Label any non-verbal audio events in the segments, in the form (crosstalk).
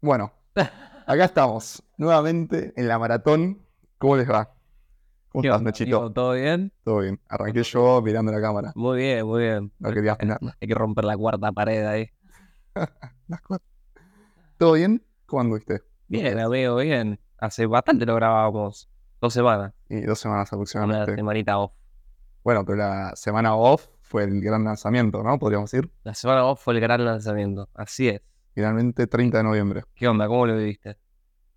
Bueno, acá estamos, nuevamente en la maratón. ¿Cómo les va? ¿Cómo ¿Qué estás, Nachito? ¿Todo bien? Todo bien. Arranqué yo mirando la cámara. Muy bien, muy bien. No quería. Hay que romper la cuarta pared ahí. (laughs) Las cosas. ¿Todo bien? ¿Cómo anduviste? Bien, amigo, bien. Hace bastante lo grabábamos. Dos semanas. Y dos semanas Una aproximadamente. semanita off. Bueno, pero la semana off fue el gran lanzamiento, ¿no? Podríamos decir. La semana off fue el gran lanzamiento. Así es. Finalmente 30 de noviembre. ¿Qué onda? ¿Cómo lo viviste?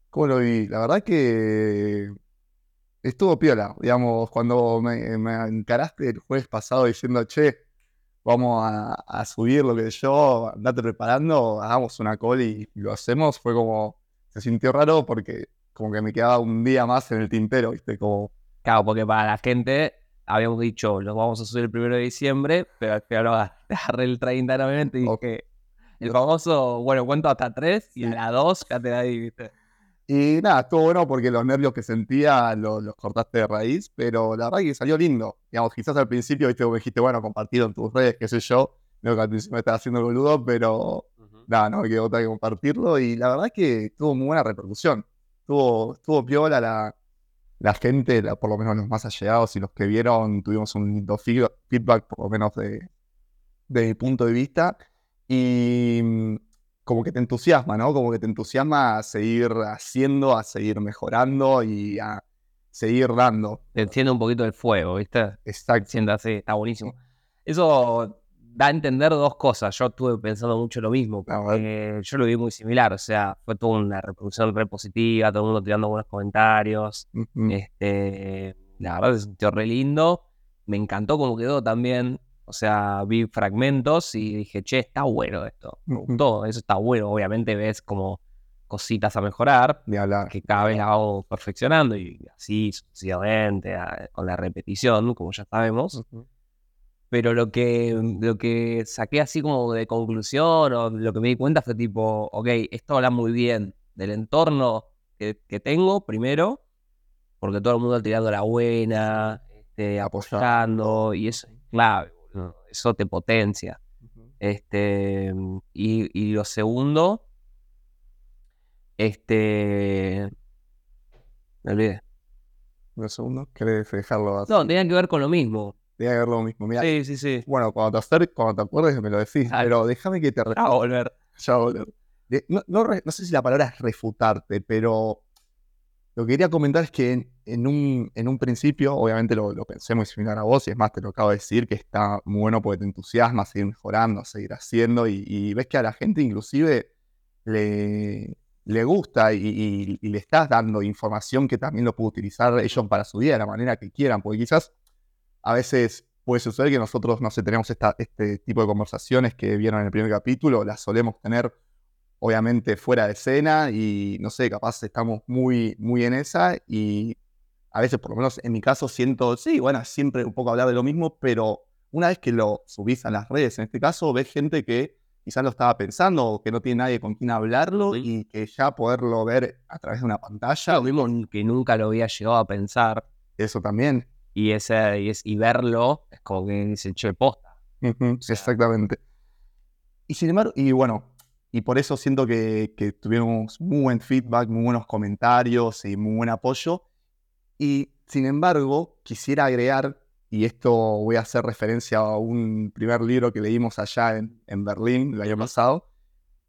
¿Cómo lo vi? La verdad que estuvo piola. Digamos, cuando me, me encaraste el jueves pasado diciendo, che, vamos a, a subir lo que yo, andate preparando, hagamos una call y lo hacemos, fue como, se sintió raro porque como que me quedaba un día más en el tintero, ¿viste? Como, Claro, porque para la gente habíamos dicho, los vamos a subir el primero de diciembre, pero al final lo (laughs) agarré el 30 de noviembre y dije, el famoso, bueno, cuento hasta tres y a la dos ya te da ahí, ¿viste? Y nada, estuvo bueno porque los nervios que sentía lo- los cortaste de raíz, pero la verdad que salió lindo. Digamos, quizás al principio, viste, dijiste, bueno, compartido en tus redes, qué sé yo. Veo que al principio me estaba haciendo el boludo, pero nada, no me quedó otra que compartirlo. Y la verdad que tuvo muy buena repercusión. Tuvo, estuvo piola la, la gente, la- por lo menos los más allegados y los que vieron, tuvimos un lindo feedback, por lo menos de, de mi punto de vista. Y mm, como que te entusiasma, ¿no? Como que te entusiasma a seguir haciendo, a seguir mejorando y a seguir dando. Te enciende un poquito el fuego, ¿viste? Exacto. sienta así, está buenísimo. Eso da a entender dos cosas. Yo estuve pensando mucho lo mismo, porque yo lo vi muy similar. O sea, fue toda una reproducción re positiva, todo el mundo tirando buenos comentarios. Este, la verdad se sintió re lindo. Me encantó cómo quedó también. O sea, vi fragmentos y dije, che, está bueno esto. Me gustó, eso está bueno. Obviamente ves como cositas a mejorar, que cada vez vamos perfeccionando y así sucesivamente, con la repetición, como ya sabemos pero lo que, lo que saqué así como de conclusión o lo que me di cuenta fue tipo, ok, esto habla muy bien del entorno que, que tengo, primero, porque todo el mundo tirando la buena, este, Apoyando. y eso es clave, eso te potencia. Este, y, y lo segundo, este, me olvidé. Un segundo, ¿querés dejarlo así? No, tenía que ver con lo mismo. Tenía que ver lo mismo. Mira, Sí, sí, sí. bueno, cuando te acerques, cuando te acuerdes, me lo decís. Dale. Pero déjame que te A volver. Ya. De- no, no no sé si la palabra es refutarte, pero lo que quería comentar es que en, un, en un principio, obviamente lo, lo pensé muy similar a vos, y es más, te lo acabo de decir, que está muy bueno porque te entusiasma seguir mejorando, seguir haciendo, y, ves que a la gente inclusive le, le gusta y, le estás dando información que también lo puede utilizar ellos para su vida de la manera que quieran, porque quizás a veces puede suceder que nosotros, no sé, tenemos esta, este tipo de conversaciones que vieron en el primer capítulo, las solemos tener obviamente fuera de escena y no sé, capaz estamos muy, muy en esa y a veces, por lo menos en mi caso, siento, sí, bueno, siempre un poco hablar de lo mismo, pero una vez que lo subís a las redes, en este caso, ves gente que quizás lo estaba pensando o que no tiene nadie con quien hablarlo Sí. y que ya poderlo ver a través de una pantalla, Lo mismo que nunca lo había llegado a pensar eso también. y, ese, y, es, y verlo es como que dice, che, posta. Sea- Exactamente. Y sin embargo, y bueno, y por eso siento que, que tuvimos muy buen feedback, muy buenos comentarios y muy buen apoyo. Y sin embargo, quisiera agregar, y esto voy a hacer referencia a un primer libro que leímos allá en, en Berlín el año pasado,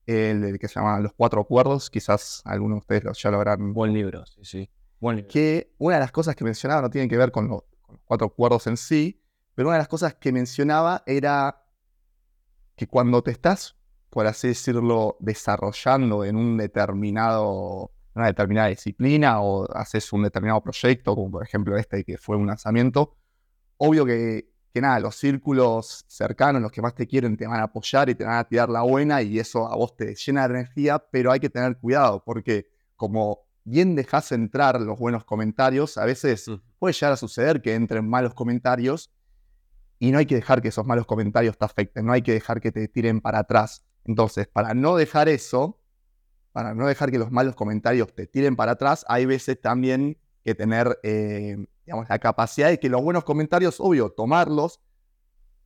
el, que se llama Los Cuatro Acuerdos, quizás algunos de ustedes lo- ya lo habrán Buen libro, sí, sí. Buen libro. que una de las cosas que mencionaba no tiene que ver con, lo- con los cuatro acuerdos en sí, pero una de las cosas que mencionaba era que cuando te estás, por así decirlo, desarrollando en un determinado, una determinada disciplina o haces un determinado proyecto, como por ejemplo este que fue un lanzamiento, obvio que, que nada, los círculos cercanos, los que más te quieren, te van a apoyar y te van a tirar la buena y eso a vos te llena de energía, pero hay que tener cuidado porque como bien dejas entrar los buenos comentarios, a veces Mm. puede llegar a suceder que entren malos comentarios y no hay que dejar que esos malos comentarios te afecten, no hay que dejar que te tiren para atrás. Entonces, para no dejar eso, para no dejar que los malos comentarios te tiren para atrás, hay veces también que tener, eh, digamos, la capacidad de que los buenos comentarios, obvio, tomarlos,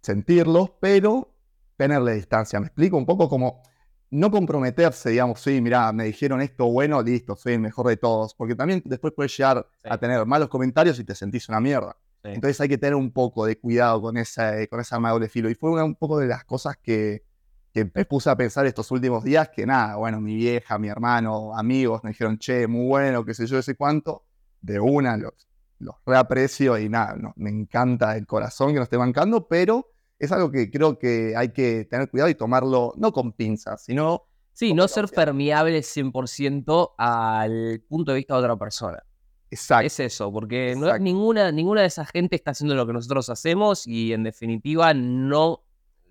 sentirlos, pero tenerle distancia. Me explico un poco como no comprometerse, digamos, sí, mira, me dijeron esto bueno, listo, soy el mejor de todos, porque también después puedes llegar Sí. a tener malos comentarios y te sentís una mierda. Sí. Entonces hay que tener un poco de cuidado con esa, con esa arma de doble filo. Y fue una- un poco de las cosas que, que me puse a pensar estos últimos días, que nada, bueno, mi vieja, mi hermano, amigos me dijeron, che, muy bueno, qué sé yo, sé cuánto, de una los, los reaprecio y nada, no, me encanta el corazón que nos esté bancando, pero es algo que creo que hay que tener cuidado y tomarlo no con pinzas, sino Sí, no ser permeable 100% al punto de vista de otra persona. exacto. Es eso, porque no- ninguna, ninguna de esa gente está haciendo lo que nosotros hacemos y en definitiva no,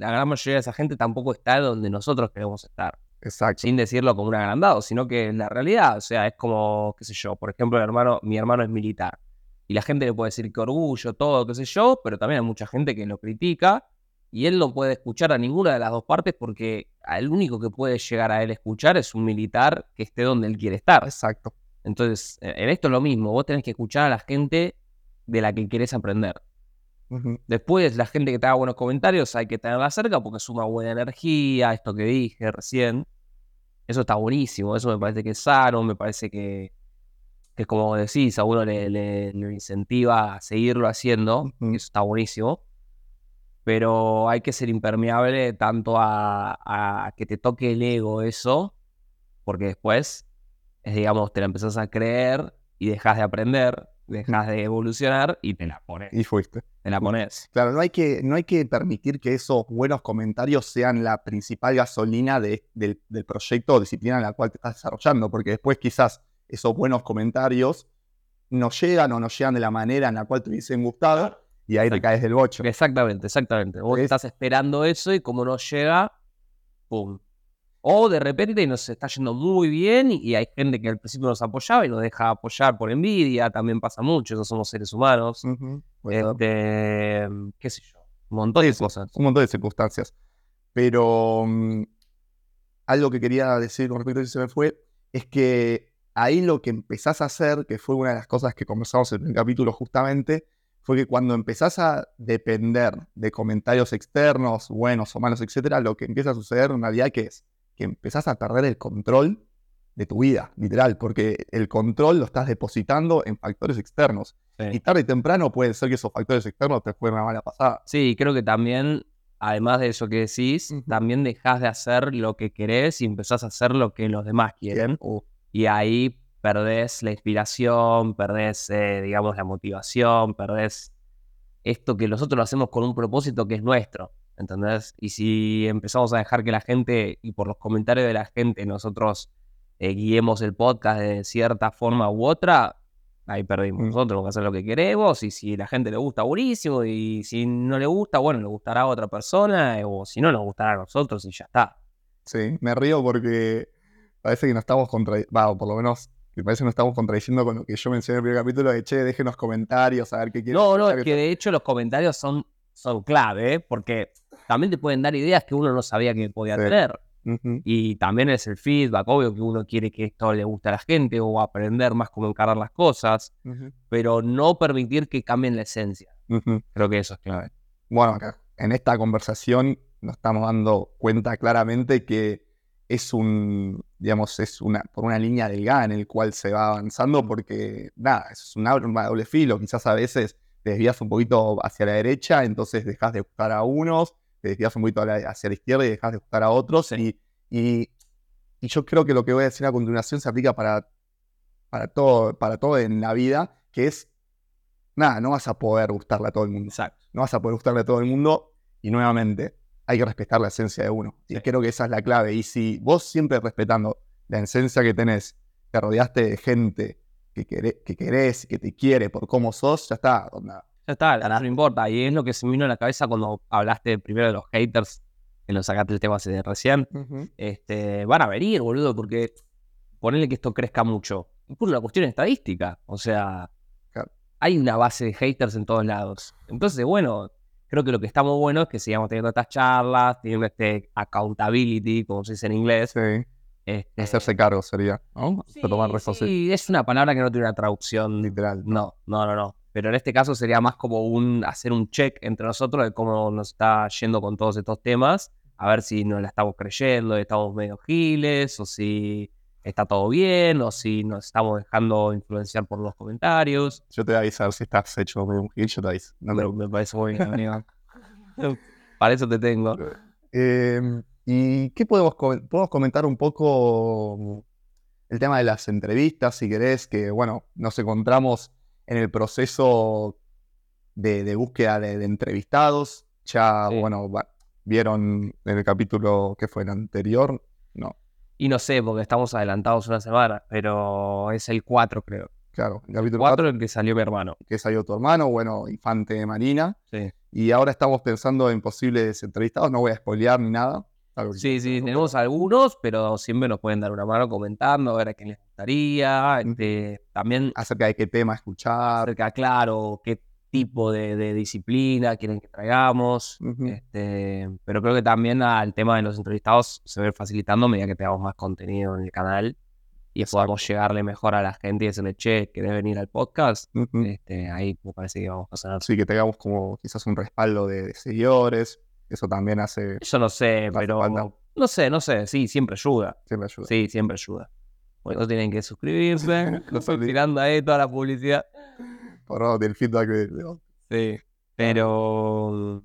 la gran mayoría de esa gente tampoco está donde nosotros queremos estar. Exacto. Sin decirlo como un agrandado, sino que es la realidad, o sea, es como, qué sé yo, por ejemplo, el hermano, mi hermano es militar. Y la gente le puede decir que orgullo, todo, qué sé yo, pero también hay mucha gente que lo critica y él no puede escuchar a ninguna de las dos partes porque el único que puede llegar a él escuchar es un militar que esté donde él quiere estar. Exacto. Entonces, eh, en esto es lo mismo, vos tenés que escuchar a la gente de la que querés aprender. Después, la gente que te haga buenos comentarios hay que tenerla cerca porque suma buena energía, esto que dije recién. Eso está buenísimo, eso me parece que es sano, me parece que, que como decís, a uno le, le- le incentiva a seguirlo haciendo, y eso está buenísimo. Pero hay que ser impermeable tanto a, a que te toque el ego eso, porque después, es, digamos, te la empezás a creer y dejas de aprender, dejas de evolucionar y te la pones. Y fuiste. Te la pones. Claro, no hay, que, no hay que permitir que esos buenos comentarios sean la principal gasolina de- del, del proyecto o disciplina en la cual te estás desarrollando, porque después quizás esos buenos comentarios no llegan o no llegan de la manera en la cual te hubiesen gustado y ahí te caes del bocho. Exactamente, exactamente. Vos Es- estás esperando eso y como no llega, ¡pum! O de repente nos está yendo muy bien y hay gente que al principio nos apoyaba y nos deja apoyar por envidia, también pasa mucho, no somos seres humanos. Este, qué sé yo, un montón de Sí, sí, cosas. Un montón de circunstancias. Pero mm, algo que quería decir con respecto a eso se me fue, es que ahí lo que empezás a hacer, que fue una de las cosas que conversamos en el capítulo justamente, fue que cuando empezás a depender de comentarios externos, buenos o malos, etcétera, lo que empieza a suceder en realidad que es que empezás a perder el control de tu vida, literal, porque el control lo estás depositando en factores externos. Sí. Y tarde y temprano puede ser que esos factores externos te jueguen una mala pasada. Sí, creo que también, además de eso que decís, también dejás de hacer lo que querés y empezás a hacer lo que los demás quieren. Uh, y ahí perdés la inspiración, perdés, eh, digamos, la motivación, perdés esto que nosotros lo hacemos con un propósito que es nuestro, ¿entendés? Y si empezamos a dejar que la gente, y por los comentarios de la gente, nosotros eh, guiemos el podcast de cierta forma u otra, ahí perdimos. Mm. Nosotros tenemos que hacer lo que queremos, y si la gente le gusta, buenísimo, y si no le gusta, bueno, le gustará a otra persona, o si no, nos gustará a nosotros y ya está. Sí, me río porque parece que nos estamos contradiciendo, por lo menos me parece que nos estamos contradiciendo con lo que yo mencioné en el primer capítulo de, che, déjenos comentarios, a ver qué quieren. No, no, es que de hecho los comentarios son, son clave, ¿eh? porque también te pueden dar ideas que uno no sabía que podía Sí. tener. Y también es el feedback, obvio que uno quiere que esto le guste a la gente o aprender más cómo encarar las cosas, pero no permitir que cambien la esencia. Creo que eso es clave. Bueno, acá, en esta conversación nos estamos dando cuenta claramente que es un, digamos, es una, por una línea delgada en el cual se va avanzando porque, nada, es un arma de doble filo, quizás a veces te desvías un poquito hacia la derecha, entonces dejas de gustar a unos, te desvías un poquito hacia la izquierda y dejas de gustar a otros, y, y, y yo creo que lo que voy a decir a continuación se aplica para, para, todo, para todo en la vida, que es, nada, no vas a poder gustarle a todo el mundo Exacto. no vas a poder gustarle a todo el mundo. Y nuevamente, hay que respetar la esencia de uno. Y creo que esa es la clave. Y si vos siempre respetando la esencia que tenés, te rodeaste de gente que, queré- que querés y que te quiere por cómo sos, ya está. onda. Ya está, no importa. Y es lo que se me vino a la cabeza cuando hablaste primero de los haters, que nos sacaste el tema hace recién. este, van a venir, boludo, porque ponerle que esto crezca mucho. Por una cuestión estadística. O sea, Claro. hay una base de haters en todos lados. Entonces, bueno, creo que lo que está muy bueno es que sigamos teniendo estas charlas, teniendo este accountability, como se dice en inglés. Sí. este, Hacerse cargo sería, ¿no? sí, sí, es una palabra que no tiene una traducción Literal. no, no, no, no. Pero en este caso sería más como un hacer un check entre nosotros de cómo nos está yendo con todos estos temas a ver si nos la estamos creyendo, estamos medio giles, o si está todo bien, o si nos estamos dejando influenciar por los comentarios. Yo te voy a avisar si estás hecho medio un gil, yo te aviso. No Me, me parece muy bien, amigo. (laughs) (laughs) Para eso te tengo. Eh, ¿Y qué podemos, com- podemos comentar un poco el tema de las entrevistas, si querés, que bueno, nos encontramos en el proceso de, de búsqueda de, de entrevistados. Ya, Sí. bueno, va- vieron en el capítulo que fue el anterior. No, Y no sé, porque estamos adelantados una semana, pero es el 4, creo. claro, el capítulo 4 el que salió mi hermano. que salió tu hermano, bueno, Infante Marina. Sí, Y ahora estamos pensando en posibles entrevistados, no voy a spoilear ni nada. Algo sí, sí, tenemos algunos, pero siempre nos pueden dar una mano comentando, a ver a quién les gustaría. este, también Acerca de qué tema escuchar. acerca, claro, qué tipo de, de disciplina quieren que traigamos. Este, pero creo que también al tema de los entrevistados se va a ir facilitando a medida que tengamos más contenido en el canal y podamos llegarle mejor a la gente y decirle, che, ¿querés venir al podcast? Este, ahí me parece que vamos a hacer. Sí, que tengamos como quizás un respaldo de, de seguidores. Eso también hace, Yo no sé, pero falta. no sé, no sé, sí, siempre ayuda. siempre ayuda. Sí, siempre ayuda. Eso tienen que suscribirse. (laughs) Tirando ahí toda la publicidad. Por del feedback de, Sí. Pero.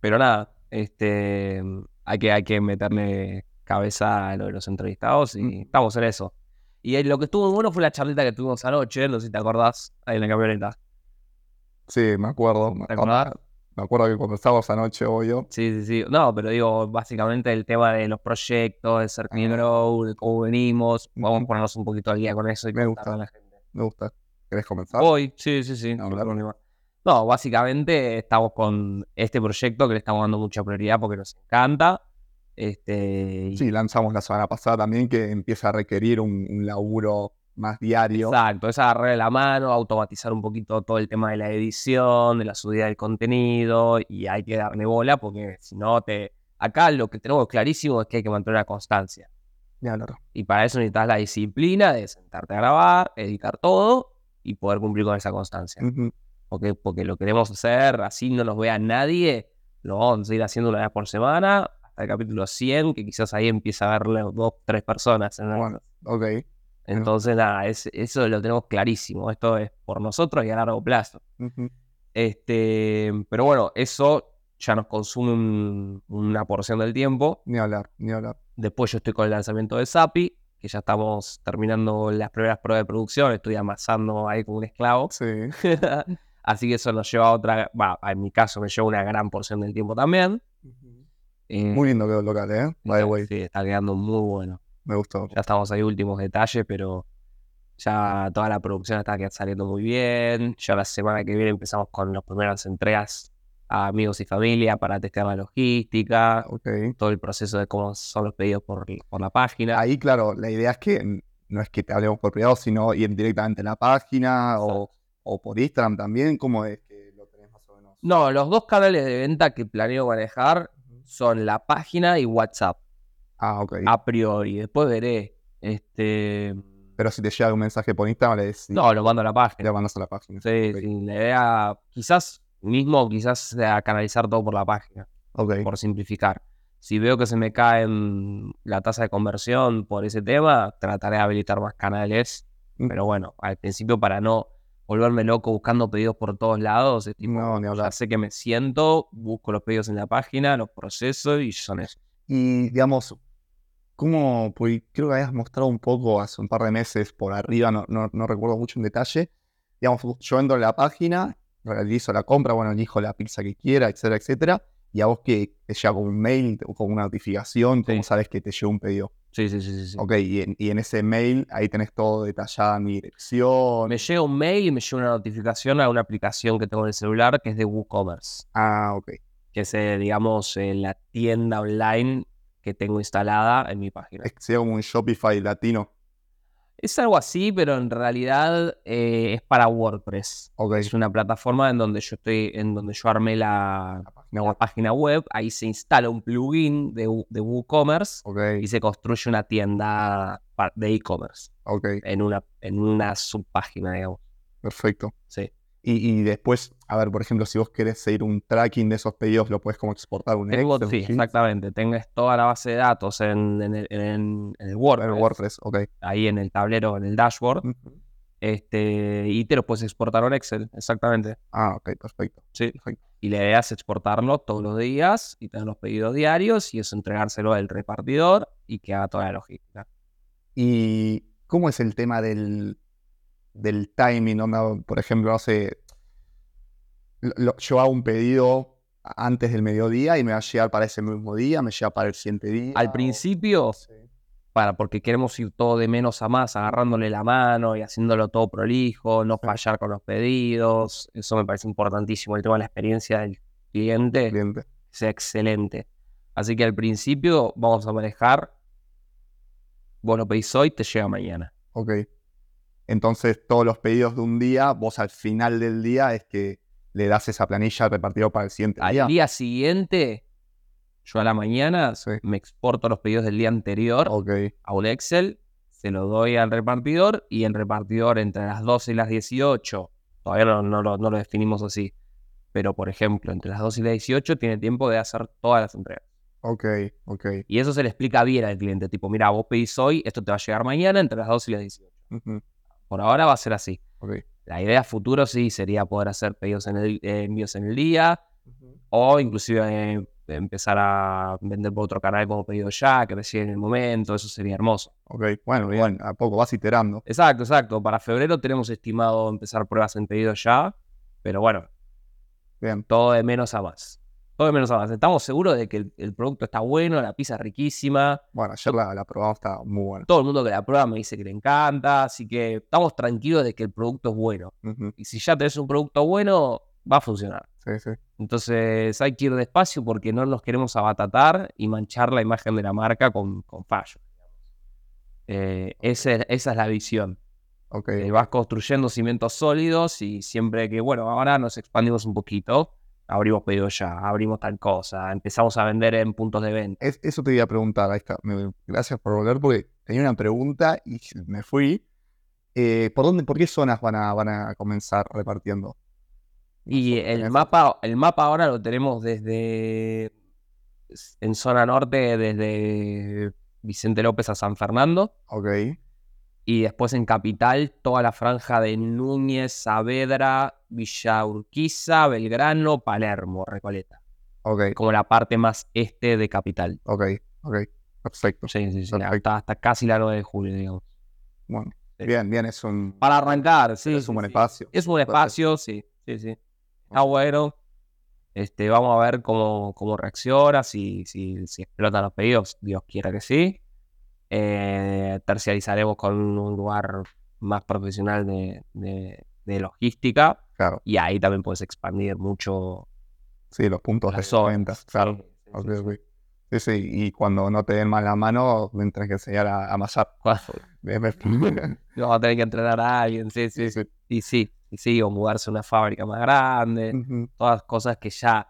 Pero nada. Este. Hay que, hay que meterle cabeza a lo de los entrevistados y Mm. estamos en eso. Y lo que estuvo bueno fue la charlita que tuvimos anoche, no sé si te acordás, ahí en la camioneta. Sí, me acuerdo. ¿Te acordás? Me acuerdo que cuando estábamos anoche, obvio. Sí, sí, sí. No, pero digo, básicamente el tema de los proyectos, de ser. Grow, de cómo venimos. Vamos a ponernos un poquito al día con eso y Me gusta. a la gente. Me gusta. ¿Querés comenzar? Hoy, sí, sí, sí. No, claro. No, básicamente estamos con este proyecto que le estamos dando mucha prioridad porque nos encanta. Este, y- Sí, lanzamos la semana pasada también que empieza a requerir un, un laburo más diario. Exacto, es agarrarle la mano, automatizar un poquito todo el tema de la edición, de la subida del contenido, y hay que darle bola porque si no te. Acá lo que tenemos clarísimo es que hay que mantener la constancia. Ya, claro. Y para eso necesitas la disciplina de sentarte a grabar, editar todo y poder cumplir con esa constancia. Porque, porque lo queremos hacer, así no nos vea nadie, lo vamos a ir haciendo una vez por semana, hasta el capítulo 100, que quizás ahí empieza a verle dos, tres personas. en el- Bueno, ok. Entonces, nada, es- eso lo tenemos clarísimo, esto es por nosotros y a largo plazo. Este, pero bueno, eso ya nos consume un- una porción del tiempo. Ni hablar, ni hablar. Después yo estoy con el lanzamiento de Sapi, que ya estamos terminando las primeras pruebas de producción, estoy amasando ahí como un esclavo. Sí. (laughs) Así que eso nos lleva a otra, va, en mi caso me lleva una gran porción del tiempo también. Eh, Muy lindo quedó el local, ¿eh? By the way. Sí, está quedando muy bueno. Me gustó. Ya estamos ahí últimos detalles, pero ya toda la producción está saliendo muy bien. Ya la semana que viene empezamos con las primeras entregas a amigos y familia para testear la logística, Ok. todo el proceso de cómo son los pedidos por, por la página. Ahí, claro, la idea es que no es que te hablemos por privado, sino ir directamente a la página o, o por Instagram también. ¿Cómo es que lo tenés más o menos? No, los dos canales de venta que planeo manejar son la página y WhatsApp, Ah, ok. a priori. Después veré. Este. Pero si te llega un mensaje por Instagram, le decís, No, lo mando a la página. le mandas a la página. Sí, Ok. sí, la idea, quizás mismo, quizás sea canalizar todo por la página, Ok. por simplificar. Si veo que se me cae en la tasa de conversión por ese tema, trataré de habilitar más canales. Mm. Pero bueno, al principio para no volverme loco buscando pedidos por todos lados, es tipo, No, ni ya sé que me siento, busco los pedidos en la página, los proceso y son eso. Y digamos, ¿cómo? Pues creo que habías mostrado un poco hace un par de meses por arriba, no, no, no recuerdo mucho en detalle. Digamos, yo entro a la página, realizo la compra, bueno, elijo la pizza que quiera, etcétera, etcétera. Y a vos que te llega con un mail o con una notificación, ¿cómo Sí. sabes que te llegó un pedido? Sí, sí, sí, sí. Ok, y en, y en ese mail ahí tenés todo detallado, mi dirección. Me llega un mail y me llega una notificación a una aplicación que tengo en el celular que es de WooCommerce. Ah, ok. Que es, eh, digamos, eh, la tienda online que tengo instalada en mi página. Es que sería como un Shopify latino. Es algo así, pero en realidad eh, es para WordPress. Ok. Es una plataforma en donde yo estoy, en donde yo armé la, La página la web. página web. Ahí se instala un plugin de, Wo- de WooCommerce y se construye una tienda de e-commerce ok, en una, en una subpágina, digamos. perfecto. Sí. Y, y después, a ver, por ejemplo, si vos querés seguir un tracking de esos pedidos, lo puedes como exportar a un Excel, sí, exactamente. Tenés toda la base de datos en, en el, en- en el WordPress, el WordPress, ok. ahí en el tablero, en el dashboard, este, y te lo puedes exportar a un Excel, exactamente. Ah, ok, perfecto. Sí. perfecto. Y le das exportarlo todos los días y tener los pedidos diarios y eso entregárselo al repartidor y que haga toda la logística. ¿Y cómo es el tema del, del timing? Por ejemplo, lo- lo- yo hago un pedido antes del mediodía y me va a llegar para ese mismo día, me llega para el siguiente día. Al o- principio, Sí. para, porque queremos ir todo de menos a más, agarrándole la mano y haciéndolo todo prolijo, no Sí. fallar con los pedidos. Eso me parece importantísimo. El tema de la experiencia del cliente Cliente. sea excelente. Así que al principio vamos a manejar, vos lo pedís hoy, te llega mañana. Ok. Entonces, todos los pedidos de un día, vos al final del día es que le das esa planilla al repartidor para el siguiente Al día. día siguiente, yo a la mañana Sí. me exporto los pedidos del día anterior Ok, a un Excel, se lo doy al repartidor y el repartidor entre las 12 y las 18, todavía no, no lo, no lo definimos así, pero por ejemplo, entre las 12 y las 18 tiene tiempo de hacer todas las entregas. ok, ok. Y eso se le explica bien al cliente, tipo, mira, vos pedís hoy, esto te va a llegar mañana entre las 12 y las 18. Ujú, Por ahora va a ser así. La idea futuro sí sería poder hacer pedidos en el, eh, envíos en el día o inclusive eh, empezar a vender por otro canal como pedido ya, que recién en el momento, eso sería hermoso. Ok, bueno, bien, a poco vas iterando. Exacto, exacto. Para febrero tenemos estimado empezar pruebas en pedido ya, pero bueno, Bien, todo de menos a más. Todo menos a más. Estamos seguros de que el, el producto está bueno, la pizza es riquísima. bueno, ayer la, la probamos, está muy buena. Todo el mundo que la prueba me dice que le encanta, así que estamos tranquilos de que el producto es bueno. Y si ya tenés un producto bueno, va a funcionar. Sí, sí. Entonces hay que ir despacio porque no nos queremos abatatar y manchar la imagen de la marca con, con fallos. Eh, esa, es- esa es la visión. Ok, Eh, vas construyendo cimientos sólidos y siempre que, bueno, ahora nos expandimos un poquito, abrimos pedido ya, abrimos tal cosa, empezamos a vender en puntos de venta. Es- eso te iba a preguntar, ahí está. Me- gracias por volver porque tenía una pregunta y (laughs) me fui. Eh, ¿por dónde, por qué zonas van a, van a comenzar repartiendo? Y el mapa, el mapa ahora lo tenemos desde en zona norte, desde Vicente López a San Fernando. Ok, Y después en Capital, toda la franja de Núñez, Saavedra, Villa Urquiza, Belgrano, Palermo, Recoleta. ok, Como la parte más este de Capital. ok, ok. Perfecto. Sí, sí, sí. Perfecto. Hasta, hasta casi la 9 de julio, digamos. Bueno, Sí. bien, bien, es un, Para arrancar, sí. es un buen sí. espacio. Es un buen espacio, sí. Sí, sí. Está bueno. Este, vamos a ver cómo, cómo reacciona, si, si, si explotan los pedidos, Dios quiera que sí. Eh, terciarizaremos con un lugar más profesional de, de- de logística Claro, y ahí también puedes expandir mucho sí, los puntos de venta. Claro, Sí, sí, ok, sí, sí. ok. Sí, sí, y cuando no te den más la mano, me tenés que enseñar a amasar. Vamos a tener que entrenar a alguien, sí, sí, y sí, y sí, o mudarse a una fábrica más grande. Ujú, todas cosas que ya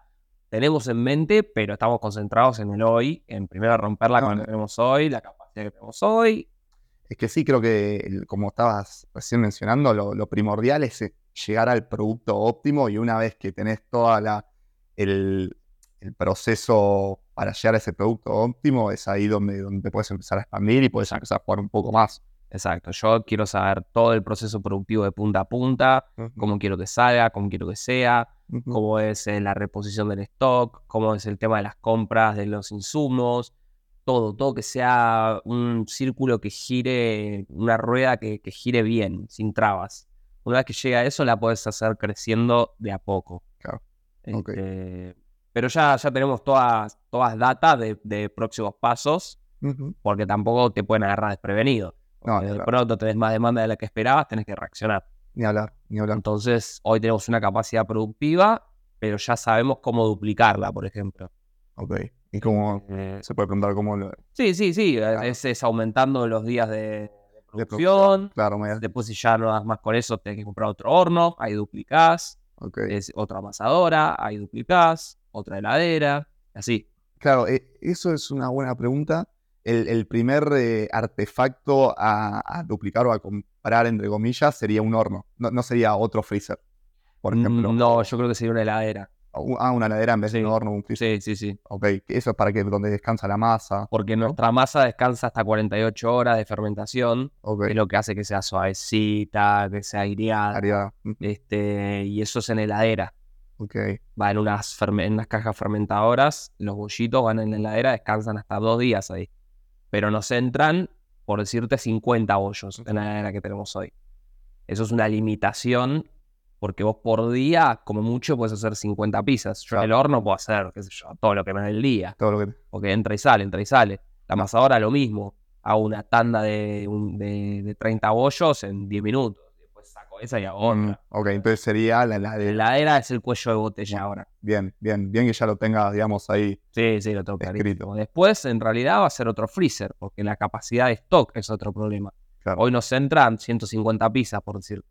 tenemos en mente, pero estamos concentrados en el hoy, en primero romper la No, que no. tenemos hoy, la capacidad que tenemos hoy. Es que sí, creo que, como estabas recién mencionando, lo, lo primordial es eh, llegar al producto óptimo y una vez que tenés toda la el, el proceso para llegar a ese producto óptimo, es ahí donde, donde puedes empezar a expandir y puedes empezar a jugar un poco más. Exacto, yo quiero saber todo el proceso productivo de punta a punta, cómo quiero que salga, cómo quiero que sea, cómo es eh, la reposición del stock, cómo es el tema de las compras de los insumos, todo, todo que sea un círculo que gire, una rueda que, que gire bien, sin trabas. Una vez que llega a eso, la puedes hacer creciendo de a poco. Claro. Este, Pero ya, ya tenemos todas, todas data de, de próximos pasos, porque tampoco te pueden agarrar desprevenido. No, de pronto tenés más demanda de la que esperabas, tenés que reaccionar. ni hablar, ni hablar. Entonces, hoy tenemos una capacidad productiva, pero ya sabemos cómo duplicarla, por ejemplo. Ok. Y cómo Eh, se puede preguntar cómo lo, sí, sí, sí. Claro. Es, es aumentando los días de, producción. Claro, Después, si ya no das más con eso, tenés que comprar otro horno. Ahí duplicás. Ok. Es otra amasadora. Ahí duplicás. Otra heladera. Así. Claro, eh, eso es una buena pregunta. El, el primer eh, artefacto a, a duplicar o a comprar, entre comillas, sería un horno. No, no sería otro freezer. por ejemplo. No, yo creo que sería una heladera. Ah, una heladera en vez de Sí. un horno, un freezer. Sí, sí, sí. Ok, eso es para que donde descansa la masa. Porque nuestra masa descansa hasta 48 horas de fermentación. Ok, Es lo que hace que sea suavecita, que sea aireada. mm, Este, y eso es en heladera. Ok, Va en unas, en unas cajas fermentadoras. Los bollitos van en la heladera, descansan hasta dos días ahí. Pero nos entran, por decirte, 50 bollos en la heladera que tenemos hoy. Eso es una limitación. Porque vos por día, como mucho, puedes hacer 50 pizzas. Yo el horno puedo hacer, qué sé yo, todo lo que me dé el día. todo lo que. porque entra y sale, entra y sale. La amasadora lo mismo. Hago una tanda de, un- de, de 30 bollos en 10 minutos. Después saco esa y hago Mm, otra. ok, entonces sería la La heladera. heladera es el cuello de botella ahora. Bien, bien, bien que ya lo tengas, digamos, ahí. Sí, sí, lo tengo Escrito. clarísimo. Después, en realidad, va a ser otro freezer, porque la capacidad de stock es otro problema. Claro. Hoy nos entran 150 pizzas, por decirte.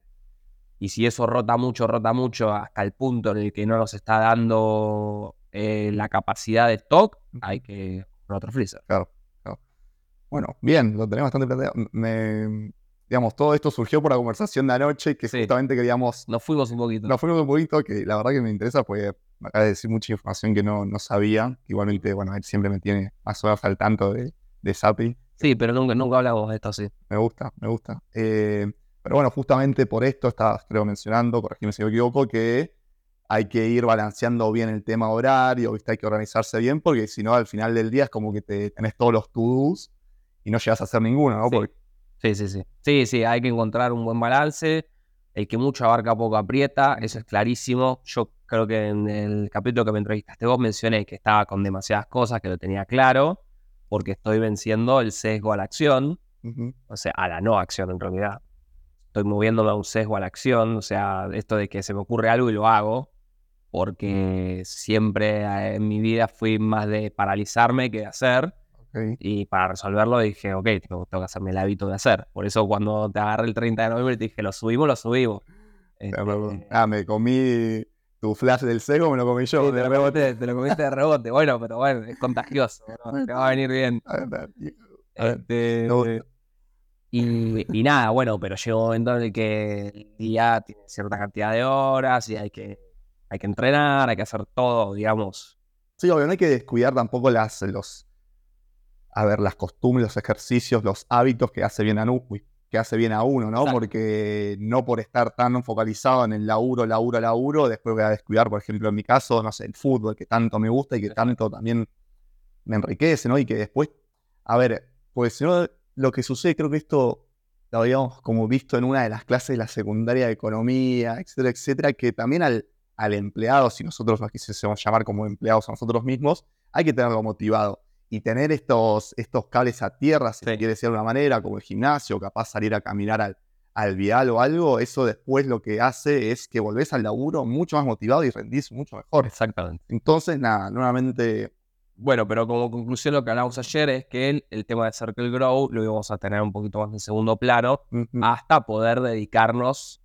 Y si eso rota mucho, rota mucho, hasta el punto en el que no nos está dando eh, la capacidad de stock, hay que comprar otro freezer. Claro, claro. Bueno, bien, lo tenemos bastante planteado. Me, digamos, todo esto surgió por la conversación de anoche que Sí. justamente queríamos. Nos fuimos un poquito. Nos fuimos un poquito, que la verdad que me interesa, porque me acaba de decir mucha información que no, no sabía. Igualmente, bueno, él siempre me tiene más o menos al tanto de, de Sapi. Sí, pero nunca, nunca hablamos de esto así. Me gusta, me gusta. Eh, pero bueno, justamente por esto estabas, creo, mencionando, corregime si me equivoco, que hay que ir balanceando bien el tema horario, ¿viste? hay que organizarse bien, porque si no, al final del día es como que te tenés todos los to-dos y no llegas a hacer ninguno, ¿no? Sí. Porque, Sí, sí, sí. Sí, sí, hay que encontrar un buen balance. El que mucho abarca poco aprieta, eso es clarísimo. Yo creo que en el capítulo que me entrevistaste vos mencioné que estaba con demasiadas cosas, que lo tenía claro, porque estoy venciendo el sesgo a la acción, o sea, a la no acción en realidad. Estoy moviéndome a un sesgo a la acción, o sea, esto de que se me ocurre algo y lo hago, porque siempre eh, en mi vida fui más de paralizarme que de hacer. Y para resolverlo dije, ok, tengo, tengo que hacerme el hábito de hacer. Por eso cuando te agarré el 30 de noviembre te dije, lo subimos, lo subimos. Este, Ah, me comí tu flash del cego, me lo comí yo. sí, de te, lo rebote. comiste, te lo comiste de rebote. Bueno, pero bueno, es (laughs) contagioso. ¿no? Te va a venir bien. A ver, a Este. Y, y nada, bueno, pero llega un momento en el que el día tiene cierta cantidad de horas y hay que, hay que entrenar, hay que hacer todo, digamos. Sí, obvio, no hay que descuidar tampoco las, los, a ver, las costumbres, los ejercicios, los hábitos que hace bien a, uy, que hace bien a uno, ¿no? Exacto. Porque no por estar tan focalizado en el laburo, laburo, laburo, después voy a descuidar, por ejemplo, en mi caso, no sé, el fútbol que tanto me gusta y que tanto también me enriquece, ¿no? Y que después, a ver, pues si no, lo que sucede, creo que esto lo habíamos como visto en una de las clases de la secundaria de economía, etcétera, etcétera, que también al, al empleado, si nosotros nos quisiésemos llamar como empleados a nosotros mismos, hay que tenerlo motivado. Y tener estos, estos cables a tierra, si Sí. se quiere decir de una manera, como el gimnasio, capaz salir a caminar al, al vial o algo, eso después lo que hace es que volvés al laburo mucho más motivado y rendís mucho mejor. Exactamente. Entonces, nada, nuevamente, Bueno, pero como conclusión lo que hablamos ayer es que el, el tema de Circle Grow lo íbamos a tener un poquito más en segundo plano hasta poder dedicarnos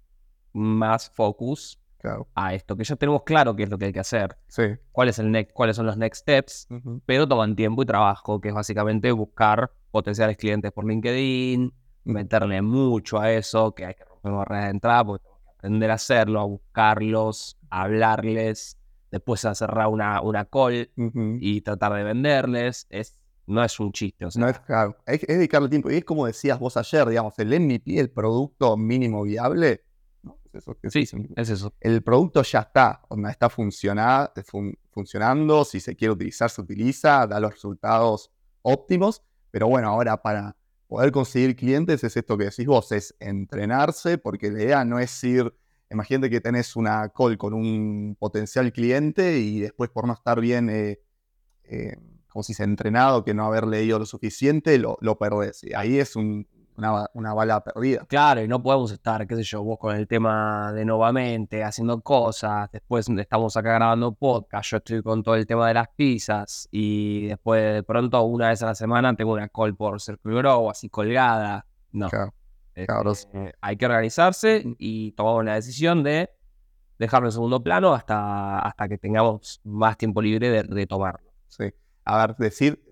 más focus claro, a esto, que ya tenemos claro qué es lo que hay que hacer, sí. cuál es el next, cuáles son los next steps, pero toman tiempo y trabajo, que es básicamente buscar potenciales clientes por LinkedIn, meterle mucho a eso, que hay que romper barreras de entrada, porque tenemos que aprender a hacerlo, a buscarlos, a hablarles, después cerrar una, una call ujú. y tratar de venderles. Es, no es un chiste, o sea, No es, claro, es, es dedicarle tiempo. Y es como decías vos ayer, digamos, el MVP, el producto mínimo viable. ¿no? Es eso que sí, es eso. el producto ya está, está funciona- fun- funcionando, si se quiere utilizar, se utiliza, da los resultados óptimos, pero bueno, ahora para poder conseguir clientes es esto que decís vos, es entrenarse, porque la idea no es ir, imagínate que tenés una call con un potencial cliente y después por no estar bien, eh, eh, como si se entrenado, que no haber leído lo suficiente, lo, lo perdés. Ahí es un- una, una bala perdida. Claro, y no podemos estar, qué sé yo, vos con el tema de nuevamente, haciendo cosas, después estamos acá grabando podcast, yo estoy con todo el tema de las pizzas, y después de pronto, una vez a la semana, tengo una call por Circle Grow, así colgada. No. Claro. Este, hay que organizarse y tomamos la decisión de dejarlo en segundo plano hasta, hasta que tengamos más tiempo libre de retomarlo. Sí. A ver, decir,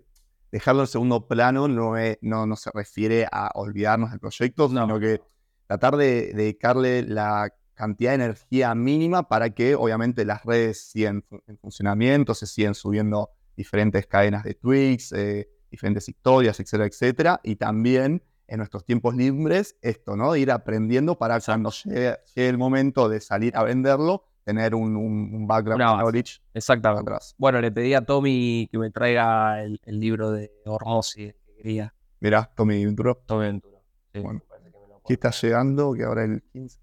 dejarlo en segundo plano no, es- no, no se refiere a olvidarnos del proyecto, No. sino que tratar de dedicarle la cantidad de energía mínima para que obviamente las redes sigan en funcionamiento, se siguen subiendo diferentes cadenas de tweets, eh, diferentes historias, etcétera, etcétera. Y también en nuestros tiempos libres, esto, ¿no? Ir aprendiendo para cuando llegue, el momento de salir a venderlo, tener un, background knowledge. Exactamente. Bueno, le pedí a Tommy que me traiga el, libro de Hormosi que quería. Mirá, Tommy Venturo. Tommy Venturo. ¿Qué está llegando? Que ahora el 15.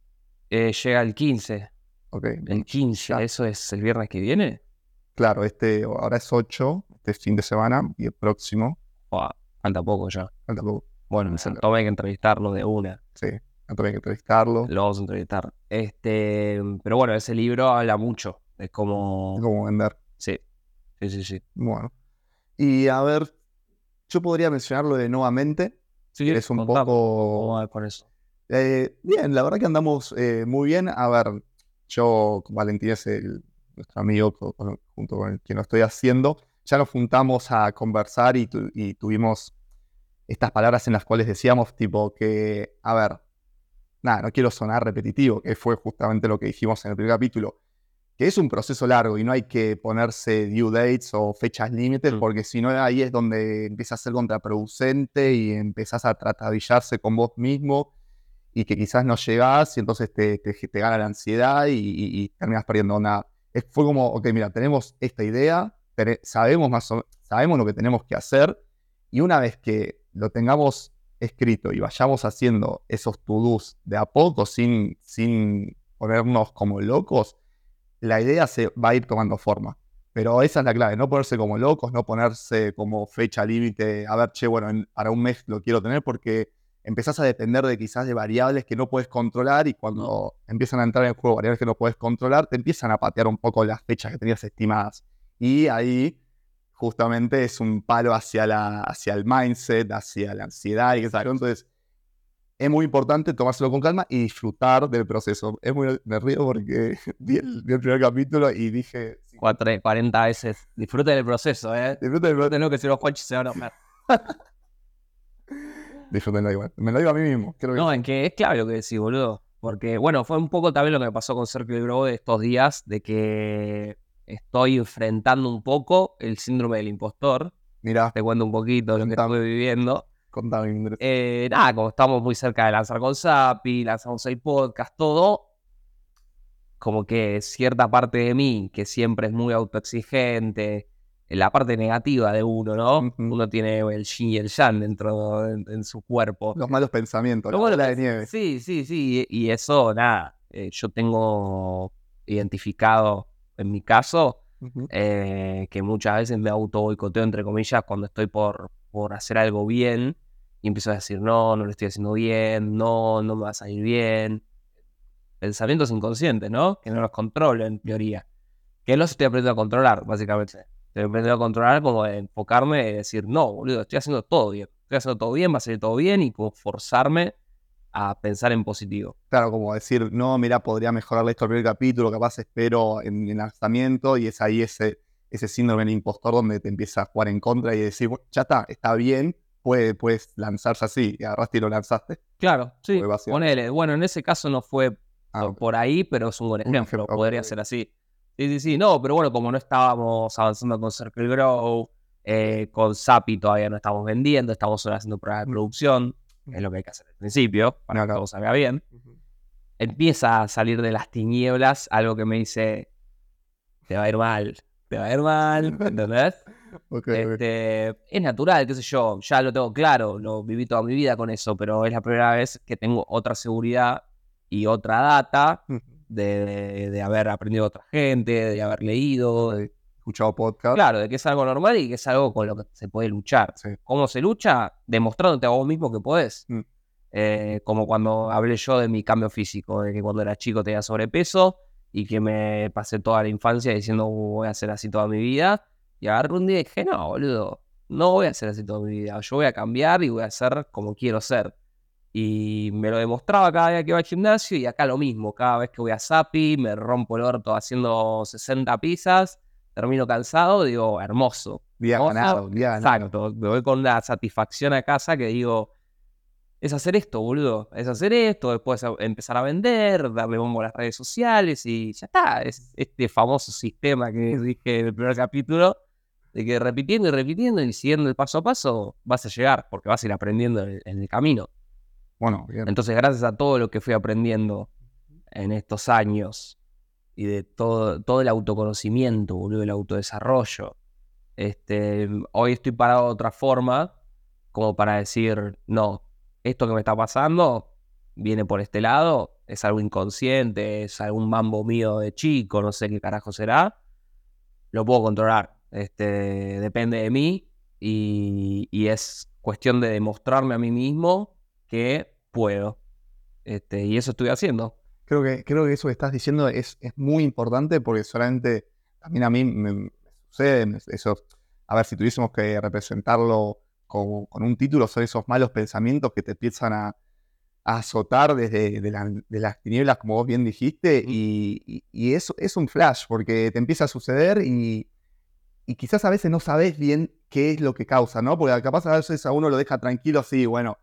Eh, llega el 15. Ok. El 15, ¿eso es el viernes que viene? Claro, este ahora es 8, este fin de semana, y el próximo. falta poco ya. Falta poco. Bueno, tome que entrevistarlo de una. Sí, tome que entrevistarlo. Lo vamos a entrevistar. Este, pero bueno, ese libro habla mucho. Es como. Como vender. Sí. Sí, sí, sí. Bueno. Y a ver, yo podría mencionarlo de nuevamente. Sí, es un poco. con eso? Eh, bien, la verdad que andamos eh, muy bien. A ver, yo, Valentín es el, nuestro amigo junto con el que lo estoy haciendo, ya nos juntamos a conversar y, tuvimos estas palabras en las cuales decíamos, tipo, que, a ver, nada, no quiero sonar repetitivo, que fue justamente lo que dijimos en el primer capítulo, que es un proceso largo y no hay que ponerse due dates o fechas límites, mm. porque si no ahí es donde empieza a ser contraproducente y empezás a tratabillarse con vos mismo y que quizás no llegás y entonces te, te, gana la ansiedad y, terminas perdiendo una... Fue como, ok, mira, tenemos esta idea, sabemos, más sabemos lo que tenemos que hacer y una vez que lo tengamos escrito y vayamos haciendo esos to-dos de a poco sin, sin ponernos como locos, la idea se va a ir tomando forma. Pero esa es la clave, no ponerse como locos, no ponerse como fecha límite, a ver, che, bueno, para un mes lo quiero tener porque empezás a depender de quizás de variables que no puedes controlar y cuando empiezan a entrar en juego variables que no puedes controlar, te empiezan a patear un poco las fechas que tenías estimadas. Y ahí justamente es un palo hacia, la, hacia el mindset, hacia la ansiedad y qué sabes. Entonces, es muy importante tomárselo con calma y disfrutar del proceso. Es muy, me río porque (laughs) vi el, primer capítulo y dije... 40 veces, disfrute del proceso, ¿eh? Disfrute del proceso. Que si los Juanchi se van a (laughs) disfrutenlo igual. Me lo digo a mí mismo. no, en que es clave lo que decís, boludo. Porque, bueno, fue un poco también lo que me pasó con Sergio Bro de estos días, de que estoy enfrentando un poco el síndrome del impostor. Mira. Te cuento un poquito lo que estoy viviendo. Contame, eh, Nada, como estamos muy cerca de lanzar con Sapi, lanzamos el podcast, todo. Como que cierta parte de mí, que siempre es muy autoexigente, la parte negativa de uno, ¿no? Uno tiene el yin y el yang dentro en, su cuerpo. Los malos pensamientos, la bola de nieve. Sí, sí, sí. Y eso, nada, eh, yo tengo identificado en mi caso eh, que muchas veces me auto boicoteo, entre comillas, cuando estoy por, por hacer algo bien y empiezo a decir, no, no lo estoy haciendo bien, no, no me va a salir bien. Pensamientos inconscientes, ¿no? Que no los controlo en teoría. Que los estoy aprendiendo a controlar, básicamente. Depende de controlar, como de enfocarme y decir, no, boludo, estoy haciendo todo bien. Estoy haciendo todo bien, va a salir todo bien y como forzarme a pensar en positivo. Claro, como decir, no, mira, podría mejorar esto el primer capítulo, capaz espero en el lanzamiento y es ahí ese, ese síndrome del impostor donde te empieza a jugar en contra y decir, ya está, está bien, puede, puedes lanzarse así, y agarraste y lo lanzaste. Claro, sí, ponele. Bueno, en ese caso no fue ah, por ahí, pero es un buen ejemplo, podría ser así. Sí, sí, sí, no, pero bueno, como no estábamos avanzando con Circle Grow, eh, con Sapi todavía no estamos vendiendo, estamos solo haciendo pruebas de producción, es lo que hay que hacer. Al principio, para que todo salga bien. Empieza a salir de las tinieblas algo que me dice, te va a ir mal, te va a ir mal, (laughs) ¿entendés? Este, es natural, qué sé yo, ya lo tengo claro, lo viví toda mi vida con eso, pero es la primera vez que tengo otra seguridad y otra data de, haber aprendido otra gente, de haber leído, de, escuchado podcast. Claro, de que es algo normal y que es algo con lo que se puede luchar. ¿Cómo se lucha? Demostrándote a vos mismo que podés. Mm. Eh, como cuando hablé yo de mi cambio físico, de que cuando era chico tenía sobrepeso y que me pasé toda la infancia diciendo uh, voy a hacer así toda mi vida. Y agarré un día y dije, no, boludo, no voy a hacer así toda mi vida. Yo voy a cambiar y voy a ser como quiero ser. Y me lo demostraba cada día que iba al gimnasio y acá lo mismo, cada vez que voy a Sapi, me rompo el orto haciendo 60 pizzas, termino cansado, digo, hermoso. Día ganado, día ganado. Exacto, me voy con la satisfacción a casa que digo, es hacer esto, boludo. Es hacer esto, después empezar a vender, darle bombo a las redes sociales y ya está. Es este famoso sistema que (laughs) dije en el primer capítulo, de que repitiendo y repitiendo y siguiendo el paso a paso vas a llegar, porque vas a ir aprendiendo en el- en el camino. Bueno, bien. Entonces, gracias a todo lo que fui aprendiendo en estos años y de todo, todo el autoconocimiento, boludo, el autodesarrollo, este, hoy estoy parado de otra forma, como para decir, no, esto que me está pasando viene por este lado, es algo inconsciente, es algún mambo mío de chico, no sé qué carajo será, lo puedo controlar, este, depende de mí y, y es cuestión de demostrarme a mí mismo que puedo. Este, y eso estoy haciendo. Creo que, creo que eso que estás diciendo es, es muy importante porque solamente también a mí me, me sucede eso. A ver, si tuviésemos que representarlo con, con un título, son esos malos pensamientos que te empiezan a, a azotar desde de la- de las tinieblas, como vos bien dijiste, y- y eso es un flash porque te empieza a suceder y, y quizás a veces no sabes bien qué es lo que causa, ¿no? Porque capaz a veces a uno lo deja tranquilo, sí, bueno,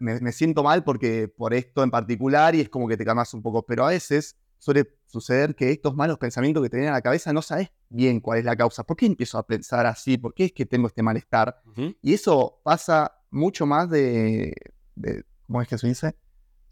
me, me siento mal porque por esto en particular y es como que te calmas un poco, pero a veces suele suceder que estos malos pensamientos que te vienen a la cabeza no sabes bien cuál es la causa. ¿Por qué empiezo a pensar así? ¿Por qué es que tengo este malestar? Y eso pasa mucho más de, de- ¿cómo es que se dice?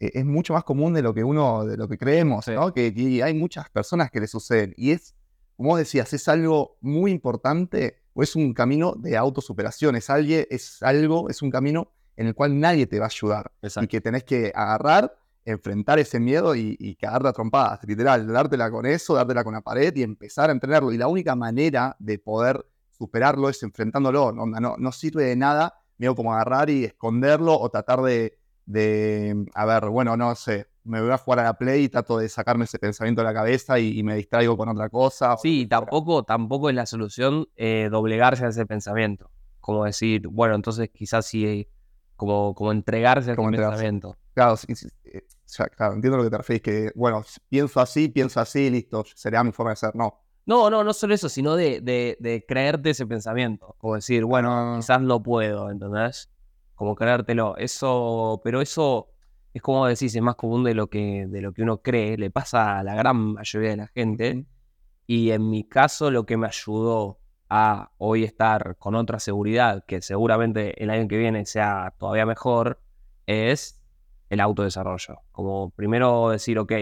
Eh, es mucho más común de lo que uno, de lo que creemos, Sí. ¿no? Que, que hay muchas personas que le suceden. Y es, como vos decías, es algo muy importante o es un camino de autosuperación. Es, alguien, es algo, es un camino en el cual nadie te va a ayudar. Y que tenés que agarrar, enfrentar ese miedo y, y cagarte a trompadas, literal, dártela con eso, dártela con la pared y empezar a entrenarlo. Y la única manera de poder superarlo es enfrentándolo. No, no, no sirve de nada, medio como agarrar y esconderlo o tratar de, de, a ver, bueno, no sé, me voy a jugar a la play y trato de sacarme ese pensamiento de la cabeza y, y me distraigo con otra cosa. Sí, tampoco, tampoco es la solución eh, doblegarse a ese pensamiento. Como decir, bueno, entonces quizás sí, como, como entregarse a Como ese entregarse. pensamiento. Claro, eh, claro, entiendo lo que te refieres, que, bueno, pienso así, pienso así, listo, será mi forma de ser. No, No, no, no solo eso, sino de, de, de creerte ese pensamiento. Como decir, bueno, Ah. quizás no puedo, ¿entendés? Como creértelo. Eso, pero eso es como decís, es más común de lo que, de lo que uno cree. Le pasa a la gran mayoría de la gente. Y en mi caso, lo que me ayudó a hoy estar con otra seguridad, que seguramente el año que viene sea todavía mejor, es el autodesarrollo. Como primero decir, ok,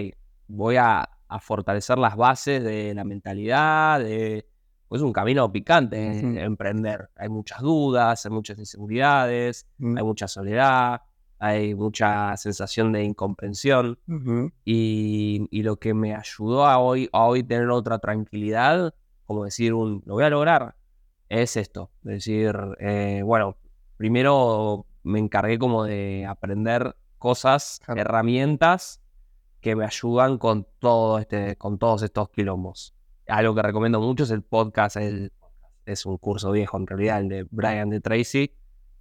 voy a, a fortalecer las bases de la mentalidad, de... pues es un camino picante emprender. Hay muchas dudas, hay muchas inseguridades, Mm, hay mucha soledad, hay mucha sensación de incomprensión. Y, y lo que me ayudó a hoy, a hoy tener otra tranquilidad, como decir, un, lo voy a lograr, es esto. Decir, eh, bueno, primero me encargué como de aprender cosas, Claro. herramientas que me ayudan con todo este, con todos estos quilombos. Algo que recomiendo mucho es el podcast, el, es un curso viejo en realidad, el de Brian de Tracy,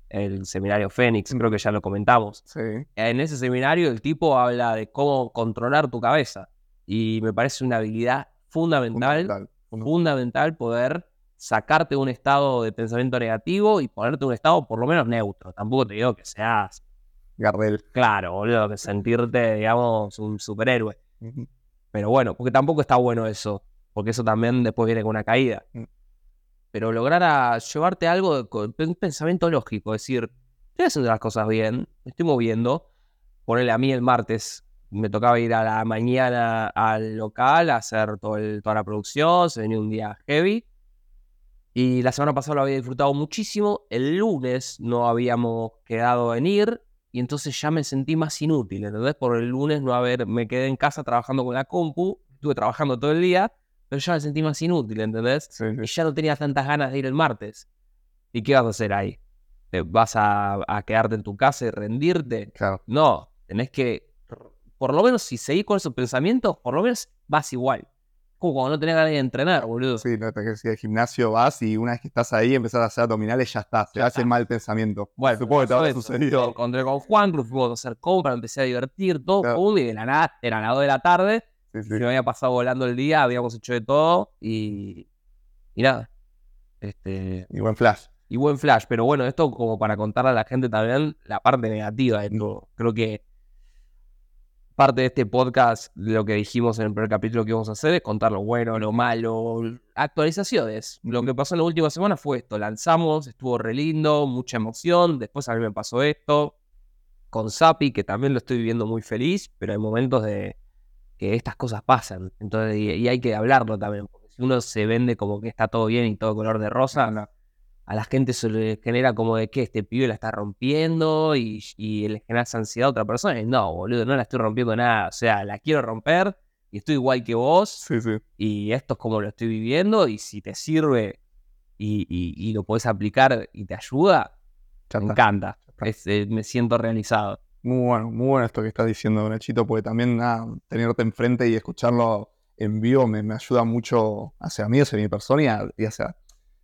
el seminario Fénix, creo que ya lo comentamos sí, en ese seminario el tipo habla de cómo controlar tu cabeza. Y me parece una habilidad fundamental, fundamental, funda- fundamental poder sacarte de un estado de pensamiento negativo y ponerte en un estado por lo menos neutro. Tampoco te digo que seas, Gardel. claro, boludo, que sentirte, digamos, un superhéroe. Pero bueno, porque tampoco está bueno eso, porque eso también después viene con una caída. Mm. Pero lograr a llevarte algo de- con un pensamiento lógico, decir, estoy haciendo las cosas bien, me estoy moviendo. Ponerle a mí el martes, me tocaba ir a la mañana al local a hacer todo el- toda la producción, se venía un día heavy. Y la semana pasada lo había disfrutado muchísimo. El lunes no habíamos quedado en ir y entonces ya me sentí más inútil, ¿entendés? Por el lunes no haber, me quedé en casa trabajando con la compu, estuve trabajando todo el día, pero ya me sentí más inútil, ¿entendés? sí, Y ya no tenía tantas ganas de ir el martes. ¿Y qué vas a hacer ahí? ¿Te ¿Vas a, a quedarte en tu casa y rendirte? Claro, No, tenés que, por lo menos si seguís con esos pensamientos, por lo menos vas igual. Como cuando no tenés ganas de entrenar, boludo. sí, no te que al gimnasio vas y una vez que estás ahí empezás a hacer abdominales, ya está, te Ya hace está. mal pensamiento. Bueno, supongo que te habrá eso. Me sucedido. encontré con Juan, a hacer compras, empecé a divertir, todo, Claro. y de la nada, eran las 2 de la tarde, Sí, sí. se me había pasado volando el día, habíamos hecho de todo, y, y nada. Este, Y buen flash. y buen flash. Pero bueno, esto como para contarle a la gente también la parte negativa de todo. Creo que parte de este podcast, lo que dijimos en el primer capítulo que íbamos a hacer, es contar lo bueno, lo malo, actualizaciones. Lo que pasó en la última semana fue esto. Lanzamos, estuvo re lindo, mucha emoción. Después a mí me pasó esto. Con Sapi, que también lo estoy viviendo muy feliz, pero hay momentos de que estas cosas pasan. Entonces, y, hay que hablarlo también. Porque si uno se vende como que está todo bien y todo color de rosa, a la gente se le genera como de que este pibe la está rompiendo y, y le genera ansiedad a otra persona. Y no, boludo, no la estoy rompiendo nada. O sea, la quiero romper y estoy igual que vos. Sí, sí. Y esto es como lo estoy viviendo. Y si te sirve y, lo puedes aplicar y te ayuda, me encanta. Eh, me siento realizado. Muy bueno, muy bueno esto que estás diciendo, Nachito, porque también tenerte enfrente y escucharlo en vivo me, ayuda mucho hacia mí, hacia mi persona y hacia,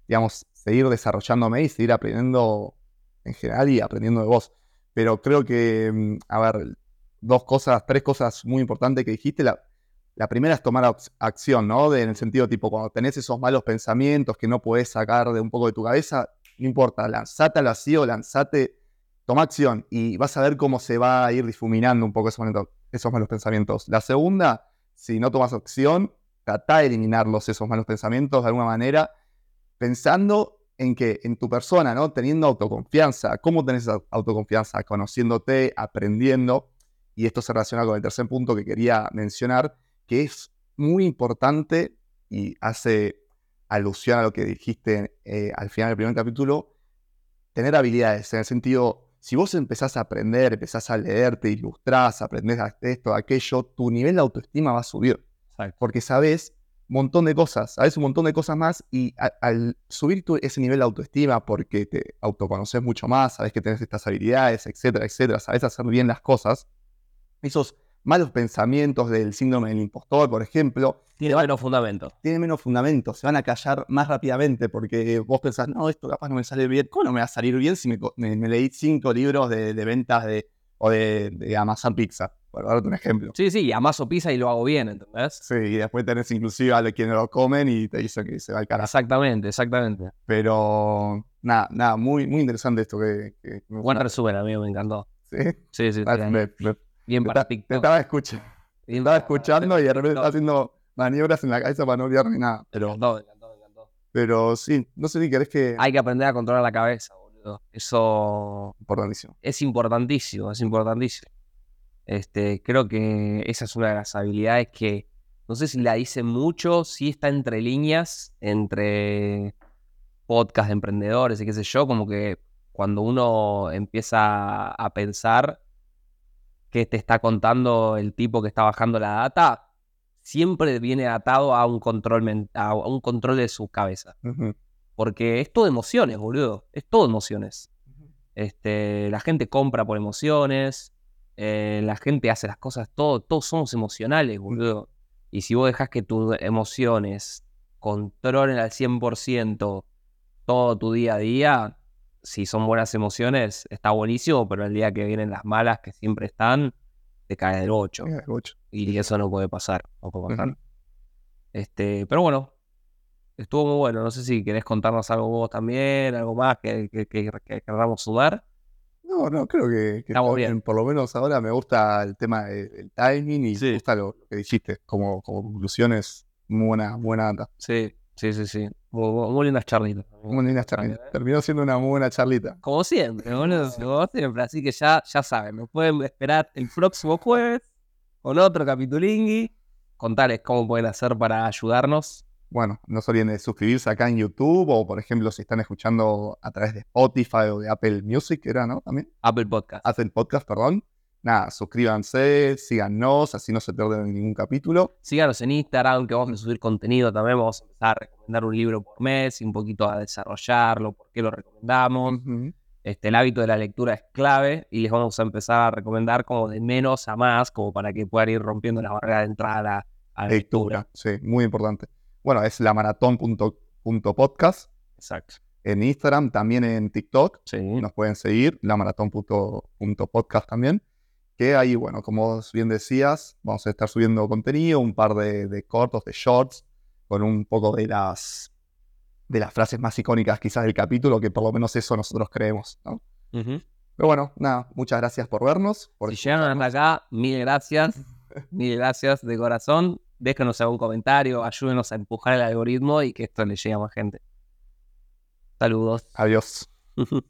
digamos, seguir desarrollándome y seguir aprendiendo en general y aprendiendo de vos. Pero creo que, mm, a ver, dos cosas, tres cosas muy importantes que dijiste. La, primera es tomar acción, ¿no? en el sentido tipo, cuando tenés esos malos pensamientos que no puedes sacar de un poco de tu cabeza, no importa, lanzate al vacío, lanzate, toma acción y vas a ver cómo se va a ir difuminando un poco esos, esos malos pensamientos. La segunda, si no tomas acción, trata de eliminarlos, esos malos pensamientos de alguna manera, pensando en que en tu persona, ¿no? Teniendo autoconfianza. ¿Cómo tenés autoconfianza? Conociéndote, aprendiendo. Y esto se relaciona con el tercer punto que quería mencionar, que es muy importante y hace alusión a lo que dijiste eh, al final del primer capítulo, tener habilidades, en el sentido, si vos empezás a aprender, empezás a leer, te ilustrás, aprendés esto, aquello, tu nivel de autoestima va a subir. Porque sabes montón de cosas, sabes un montón de cosas más y al subir tu, ese nivel de autoestima porque te autoconoces mucho más, sabes que tenés estas habilidades, etcétera, etcétera, sabes hacer bien las cosas, esos malos pensamientos del síndrome del impostor, por ejemplo. Tiene menos fundamento. Tiene menos fundamento, se van a callar más rápidamente porque vos pensás, no, esto capaz no me sale bien. ¿Cómo no me va a salir bien si me, leí cinco libros de, ventas de, o de, de Amazon Pizza? Para darte un ejemplo. Sí, sí, amaso pizza y lo hago bien, ¿entendés? Sí, y después tenés inclusive a quienes lo comen y te dicen que se va al carajo. Exactamente, exactamente. Pero nada, nada, muy, muy interesante esto que... que Buen resumen, amigo, me encantó. Sí, sí, sí. bien para te, te estaba escuchando. Te estaba escuchando y de repente estaba haciendo maniobras en la cabeza para no olvidarme nada. Pero, me encantó, me encantó, me encantó. Pero sí, no sé ni querés que... Hay que aprender a controlar la cabeza, Eso... Importantísimo. Es importantísimo, es importantísimo. Este, creo que esa es una de las habilidades que no sé si la dice mucho, si está entre líneas, entre podcast de emprendedores y qué sé yo, como que cuando uno empieza a pensar que te está contando el tipo que está bajando la data, siempre viene atado a un control, a un control de su cabeza. Porque es todo emociones, boludo. Es todo emociones. Este, la gente compra por emociones, eh, la gente hace las cosas, todo, todos somos emocionales, boludo. Y si vos dejas que tus emociones controlen al 100% todo tu día a día, si son buenas emociones, está buenísimo, pero el día que vienen las malas, que siempre están, te cae del 8. Y eso no puede pasar. este, pero bueno, estuvo muy bueno. No sé si querés contarnos algo vos también, algo más que, que, que, que queramos sumar. No, no, creo que, Estamos bien. Por lo menos ahora me gusta el tema del timing y me gusta lo, que dijiste. Como, como conclusiones, muy buena, buena data. Sí, sí, sí, sí. Muy, lindas charlitas. Muy lindas charlitas. Terminó siendo una muy buena charlita. Como siempre, como siempre. Así que ya, ya saben, me pueden esperar el próximo jueves con otro capitulingui. Contarles cómo pueden hacer para ayudarnos bueno, no se olviden de suscribirse acá en YouTube o, por ejemplo, si están escuchando a través de Spotify o de Apple Music, era, ¿no? También. Apple Podcast. Apple Podcast, perdón. Nada, suscríbanse, síganos, así no se pierden ningún capítulo. Síganos en Instagram, que vamos a subir contenido también. Vamos a empezar a recomendar un libro por mes y un poquito a desarrollarlo, por qué lo recomendamos. este, el hábito de la lectura es clave y les vamos a empezar a recomendar como de menos a más, como para que puedan ir rompiendo la barrera de entrada a la lectura. Sí, muy importante. Bueno, es la maratón.podcast. Exacto. En Instagram, también en TikTok. Sí. Nos pueden seguir, la maratón.podcast también. Que ahí, bueno, como bien decías, vamos a estar subiendo contenido, un par de, cortos, de shorts, con un poco de las de las frases más icónicas quizás del capítulo, que por lo menos eso nosotros creemos, ¿no? Pero bueno, nada, muchas gracias por vernos. Por Si llegaron hasta acá, mil gracias. Mil gracias de corazón. Déjenos algún comentario, ayúdenos a empujar el algoritmo y que esto le llegue a más gente. Saludos. Adiós. (laughs)